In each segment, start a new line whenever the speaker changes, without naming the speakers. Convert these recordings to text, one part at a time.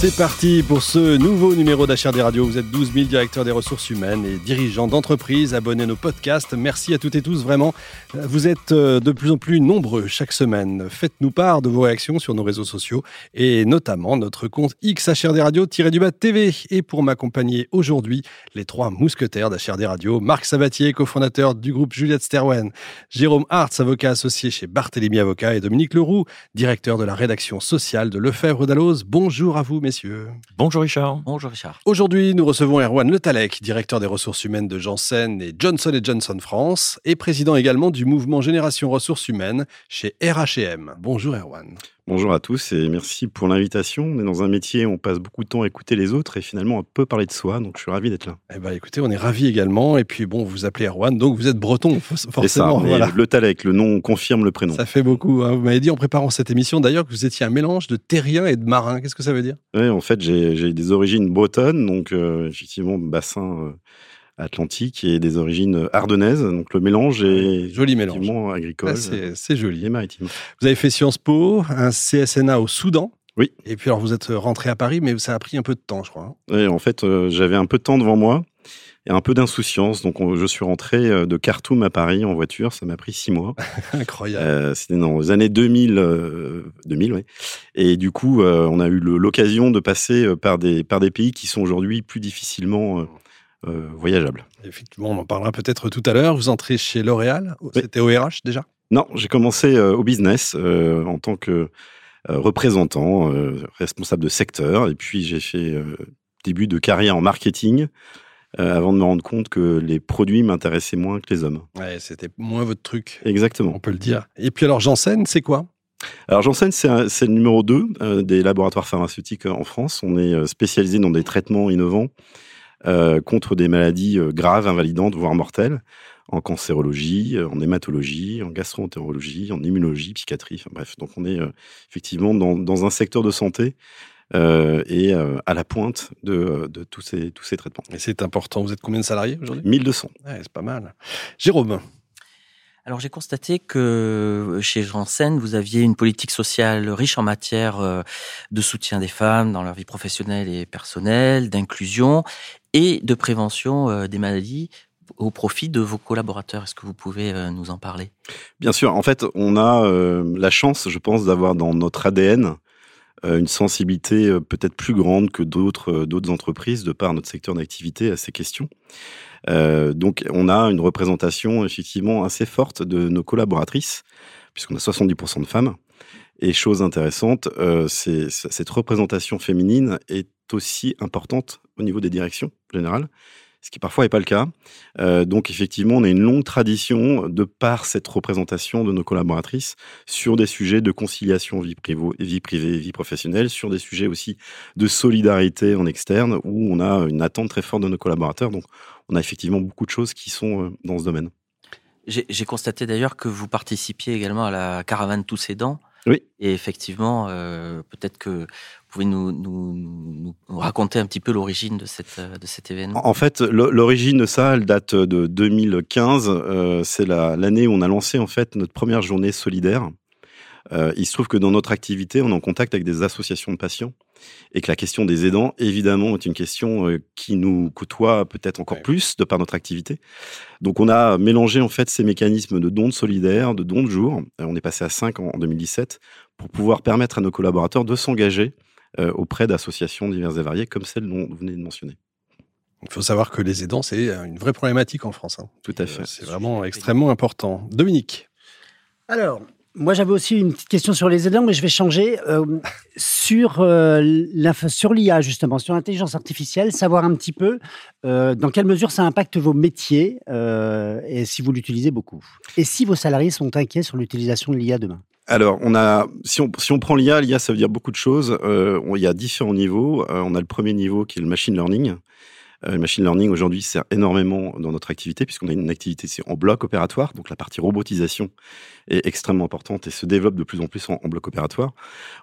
C'est parti pour ce nouveau numéro d'HRD Radio. Vous êtes 12 000 directeurs des ressources humaines et dirigeants d'entreprises. Abonnez nos podcasts. Merci à toutes et tous, vraiment. Vous êtes euh, de plus en plus nombreux chaque semaine. Faites-nous part de vos réactions sur nos réseaux sociaux et notamment notre compte XHRD Radio-du-bas TV. Et pour m'accompagner aujourd'hui, les trois mousquetaires d'HRD Radio, Marc Sabatier, cofondateur du groupe Juliette Sterwen, Jérôme Hartz, avocat associé chez Barthélémy Avocat et Dominique Leroux, directeur de la rédaction sociale de Lefebvre d'Alloz. Bonjour à vous,
Bonjour Richard.
Bonjour Richard.
Aujourd'hui, nous recevons Erwan Le Talec, directeur des ressources humaines de Janssen et Johnson Johnson France, et président également du mouvement Génération Ressources Humaines chez RHM. Bonjour Erwan.
Bonjour à tous et merci pour l'invitation. On est dans un métier où on passe beaucoup de temps à écouter les autres et finalement un peu parler de soi, donc je suis ravi d'être là.
Eh ben, écoutez, on est ravis également. Et puis bon, vous vous appelez Erwan, donc vous êtes breton, forcément.
Ça, Le Talec, le nom confirme le prénom.
Ça fait beaucoup. Hein. Vous m'avez dit en préparant cette émission d'ailleurs que vous étiez un mélange de terrien et de marin. Qu'est-ce que ça veut dire?
Oui, en fait, j'ai des origines bretonnes, donc euh, effectivement, bassin. Euh, atlantique et des origines ardennaises. Donc le mélange est
joli mélange
agricole.
c'est joli.
Et maritime.
Vous avez fait Sciences Po, un CSNA au Soudan.
Oui.
Et puis alors vous êtes rentré à Paris, mais ça a pris un peu de temps, je crois. Hein.
Oui, en fait, euh, j'avais un peu de temps devant moi et un peu d'insouciance. Donc je suis rentré euh, de Khartoum à Paris en voiture. Ça m'a pris six mois.
Incroyable. Euh,
C'était dans les années 2000, 2000 oui. Et du coup, on a eu l'occasion de passer par des, par des pays qui sont aujourd'hui plus difficilement euh, voyageable.
Effectivement, on en parlera peut-être tout à l'heure. Vous entrez chez L'Oréal, c'était au RH déjà?
Non, j'ai commencé euh, au business euh, en tant que représentant, responsable de secteur, et puis j'ai fait début de carrière en marketing. avant de me rendre compte que les produits m'intéressaient moins que les hommes.
Ouais, c'était moins votre truc.
Exactement.
On peut le dire. Et puis alors, Janssen, c'est quoi?
Alors Janssen, c'est le numéro 2 des laboratoires pharmaceutiques en France. On est spécialisé dans des traitements innovants euh, contre des maladies euh, graves, invalidantes, voire mortelles, en cancérologie, euh, en hématologie, en gastroentérologie, en immunologie, psychiatrie. bref, donc on est effectivement dans, un secteur de santé et à la pointe de, tous, ces, tous ces traitements.
Et c'est important. Vous êtes combien de salariés aujourd'hui?
1200.
c'est pas mal. Jérôme
alors j'ai constaté que chez Janssen, vous aviez une politique sociale riche en matière de soutien des femmes dans leur vie professionnelle et personnelle, d'inclusion, et de prévention euh, des maladies au profit de vos collaborateurs. Est-ce que vous pouvez euh, nous en parler?
Bien sûr. En fait, on a euh, la chance, je pense, d'avoir dans notre ADN une sensibilité peut-être plus grande que d'autres entreprises de par notre secteur d'activité à ces questions. Donc, on a une représentation effectivement assez forte de nos collaboratrices, puisqu'on a 70% de femmes. Et chose intéressante, c'est cette représentation féminine est aussi importante au niveau des directions générales, ce qui parfois n'est pas le cas. Euh, donc effectivement, on a une longue tradition de par cette représentation de nos collaboratrices sur des sujets de conciliation vie privée, vie privée, vie professionnelle, sur des sujets aussi de solidarité en externe, où on a une attente très forte de nos collaborateurs. Donc on a effectivement beaucoup de choses qui sont euh, dans ce domaine.
J'ai constaté d'ailleurs que vous participiez également à la caravane Tous Aidants.
Oui.
Et effectivement, euh, peut-être que pouvez nous, nous, nous, raconter un petit peu l'origine de, cette, de cet événement
En fait, l'origine de ça, elle date de 2015. Euh, c'est l'année où on a lancé en fait notre première journée solidaire. Euh, il se trouve que dans notre activité, on est en contact avec des associations de patients et que la question des aidants, évidemment, est une question euh, qui nous côtoie peut-être encore plus de par notre activité. Donc, on a mélangé en fait ces mécanismes de dons de solidaires, de dons de jour. On est passé à 5 en 2017 pour pouvoir permettre à nos collaborateurs de s'engager euh, auprès d'associations diverses et variées, comme celle dont vous venez de mentionner.
Il faut savoir que les aidants, c'est une vraie problématique en France. Hein.
Tout à fait.
C'est vraiment extrêmement important. Dominique
Alors, moi, j'avais aussi une petite question sur les aidants, mais je vais changer. Euh, sur euh, l'IA, justement, sur l'intelligence artificielle, savoir un petit peu dans quelle mesure ça impacte vos métiers et si vous l'utilisez beaucoup. Et si vos salariés sont inquiets sur l'utilisation de l'IA demain
alors, on a, si on, si on prend l'IA, l'IA, ça veut dire beaucoup de choses. Euh, il y a différents niveaux. Euh, on a le premier niveau qui est le machine learning. Le machine learning aujourd'hui sert énormément dans notre activité puisqu'on a une activité en bloc opératoire, donc la partie robotisation est extrêmement importante et se développe de plus en plus en, bloc opératoire.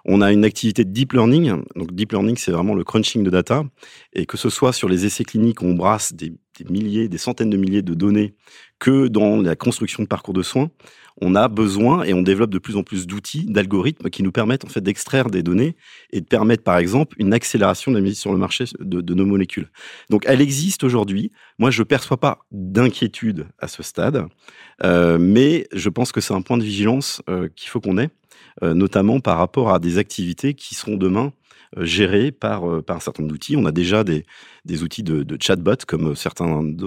On a une activité de deep learning, donc deep learning c'est vraiment le crunching de data. Et que ce soit sur les essais cliniques on brasse des milliers, des centaines de milliers de données que dans la construction de parcours de soins, on a besoin et on développe de plus en plus d'outils, d'algorithmes qui nous permettent en fait d'extraire des données et de permettre par exemple une accélération de la mise sur le marché de, nos molécules. Donc elle existe aujourd'hui. Moi je perçois pas d'inquiétude à ce stade, euh, mais je pense que c'est un point de vigilance euh, qu'il faut qu'on ait, notamment par rapport à des activités qui seront demain euh, géré par, euh, par un certain nombre d'outils. On a déjà des, des outils de, de, chatbot comme certaines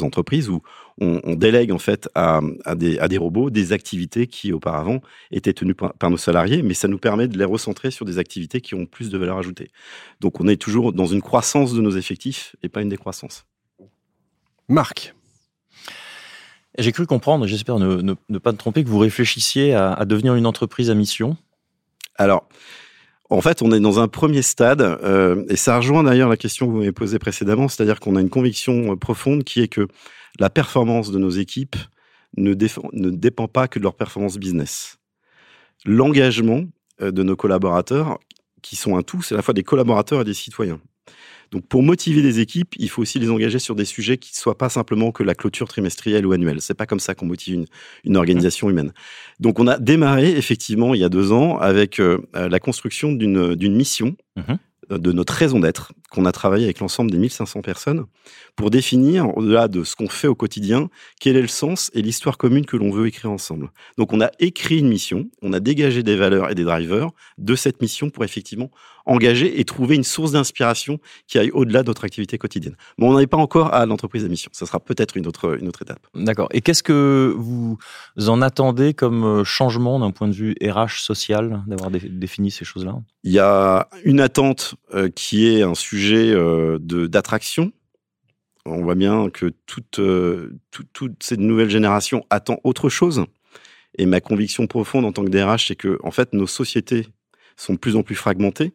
entreprises où on, délègue en fait à, à des robots des activités qui auparavant étaient tenues par, par, nos salariés, mais ça nous permet de les recentrer sur des activités qui ont plus de valeur ajoutée. Donc on est toujours dans une croissance de nos effectifs et pas une décroissance.
Marc.
J'ai cru comprendre, j'espère ne, ne, pas me tromper, que vous réfléchissiez à, à devenir une entreprise à mission.
Alors, en fait, on est dans un premier stade, euh, et ça rejoint d'ailleurs la question que vous m'avez posée précédemment, c'est-à-dire qu'on a une conviction euh, profonde qui est que la performance de nos équipes ne, ne dépend pas que de leur performance business. L'engagement euh, de nos collaborateurs, qui sont un tout, c'est à la fois des collaborateurs et des citoyens. Donc pour motiver les équipes, il faut aussi les engager sur des sujets qui ne soient pas simplement que la clôture trimestrielle ou annuelle. C'est pas comme ça qu'on motive une, une, organisation humaine. Donc on a démarré effectivement il y a deux ans avec euh, la construction d'une mission. Mmh de notre raison d'être, qu'on a travaillé avec l'ensemble des 1500 personnes, pour définir, au-delà de ce qu'on fait au quotidien, quel est le sens et l'histoire commune que l'on veut écrire ensemble. Donc on a écrit une mission, on a dégagé des valeurs et des drivers de cette mission pour effectivement engager et trouver une source d'inspiration qui aille au-delà de notre activité quotidienne. Mais on n'en est pas encore à l'entreprise à mission. Ça sera peut-être une autre, une autre étape.
D'accord. Et qu'est-ce que vous en attendez comme euh, changement d'un point de vue RH social, d'avoir défini ces choses-là?
Il y a une attente euh, qui est un sujet euh, d'attraction on voit bien que toute, euh, toute, cette nouvelle génération attend autre chose. Et ma conviction profonde en tant que DRH, c'est que en fait, nos sociétés sont de plus en plus fragmentées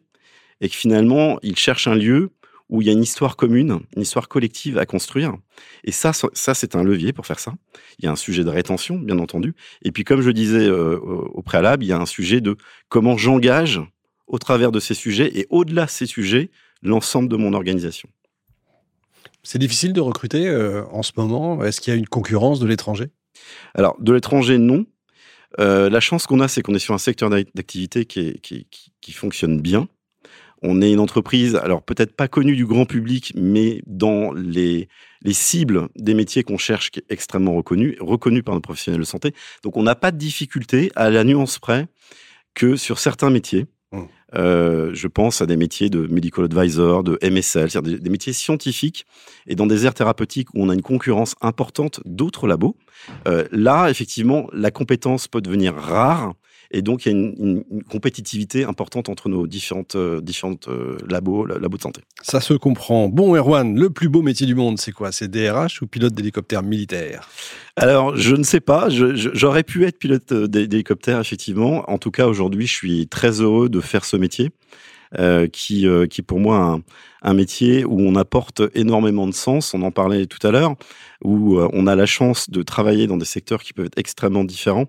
et que finalement, ils cherchent un lieu où il y a une histoire commune, une histoire collective à construire. Et ça, ça c'est un levier pour faire ça. Il y a un sujet de rétention, bien entendu. Et puis, comme je disais euh, au préalable, il y a un sujet de comment j'engage au travers de ces sujets et au-delà de ces sujets l'ensemble de mon organisation.
C'est difficile de recruter euh, en ce moment Est-ce qu'il y a une concurrence de l'étranger?
Alors, de l'étranger, non. Euh, la chance qu'on a, c'est qu'on est sur un secteur d'activité qui, qui, qui, fonctionne bien. On est une entreprise, alors peut-être pas connue du grand public, mais dans les, les cibles des métiers qu'on cherche, qui est extrêmement reconnue, reconnue par nos professionnels de santé. Donc on n'a pas de difficulté à la nuance près que sur certains métiers. Euh, je pense à des métiers de medical advisor, de MSL, c'est-à-dire des, métiers scientifiques et dans des aires thérapeutiques où on a une concurrence importante d'autres labos. Euh, là, effectivement, la compétence peut devenir rare et donc, il y a une, compétitivité importante entre nos différentes, euh, différentes euh, labos, labos de santé.
Ça se comprend. Bon, Erwan, le plus beau métier du monde, c'est quoi? C'est DRH ou pilote d'hélicoptère militaire?
Alors, je ne sais pas. J'aurais pu être pilote euh, d'hélicoptère, effectivement. En tout cas, aujourd'hui, je suis très heureux de faire ce métier. Euh, qui, euh, qui pour moi un, un, métier où on apporte énormément de sens. On en parlait tout à l'heure, où on a la chance de travailler dans des secteurs qui peuvent être extrêmement différents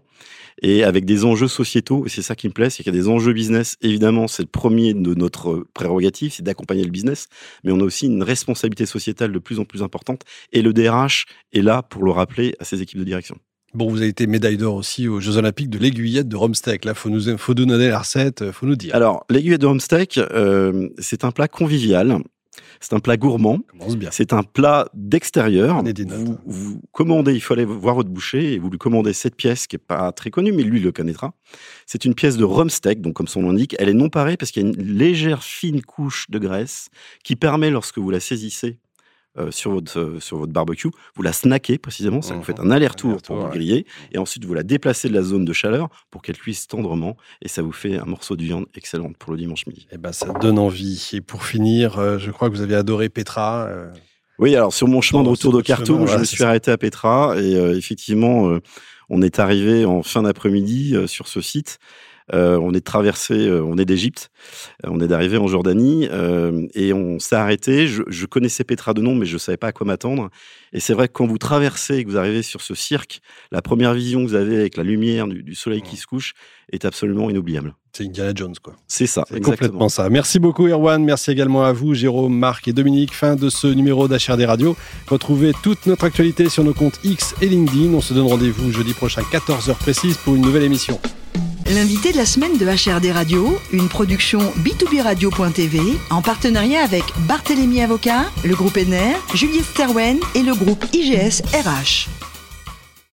et avec des enjeux sociétaux. Et c'est ça qui me plaît, c'est qu'il y a des enjeux business. Évidemment, c'est le premier de notre prérogative, c'est d'accompagner le business, mais on a aussi une responsabilité sociétale de plus en plus importante. Et le DRH est là pour le rappeler à ses équipes de direction.
Bon, vous avez été médaille d'or aussi aux Jeux Olympiques de l'aiguillette de Romsteak. Là, faut nous, faut nous donner la recette, faut nous dire.
Alors, l'aiguillette de Romsteak, euh, c'est un plat convivial c'est un plat gourmand. C'est un plat d'extérieur. Vous, vous, commandez, il faut aller voir votre boucher et vous lui commandez cette pièce qui est pas très connue, mais lui le connaîtra. C'est une pièce de rumsteak, donc comme son nom l'indique, elle est non parée parce qu'il y a une légère fine couche de graisse qui permet, lorsque vous la saisissez euh, sur, votre, euh, sur votre barbecue, vous la snackez précisément, ça vous faites un aller-retour pour vous griller, et ensuite vous la déplacez de la zone de chaleur pour qu'elle cuise tendrement, et ça vous fait un morceau de viande excellente pour le dimanche midi.
Et eh ben, ça donne envie. Et pour finir, euh, je crois que vous avez adoré Petra.
Oui, alors sur mon chemin de retour de Khartoum, je me suis arrêté à Petra, et effectivement, on est arrivé en fin d'après-midi sur ce site. Euh, on est traversé, euh, on est d'Égypte, euh, on est d'arriver en Jordanie et on s'est arrêté. Je, connaissais Petra de nom, mais je ne savais pas à quoi m'attendre. Et c'est vrai que quand vous traversez et que vous arrivez sur ce cirque, la première vision que vous avez avec la lumière du, soleil qui se couche est absolument inoubliable.
C'est Indiana Jones, quoi.
C'est ça,
c'est complètement ça. Merci beaucoup, Erwan. Merci également à vous, Jérôme, Marc et Dominique. Fin de ce numéro d'HRD Radio. Retrouvez toute notre actualité sur nos comptes X et LinkedIn. On se donne rendez-vous jeudi prochain, 14h précise, pour une nouvelle émission.
L'invité de la semaine de HRD Radio, une production b2b radio.tv en partenariat avec Barthélémy Avocat, le groupe NR, Juliette Sterwen et le groupe IGS RH.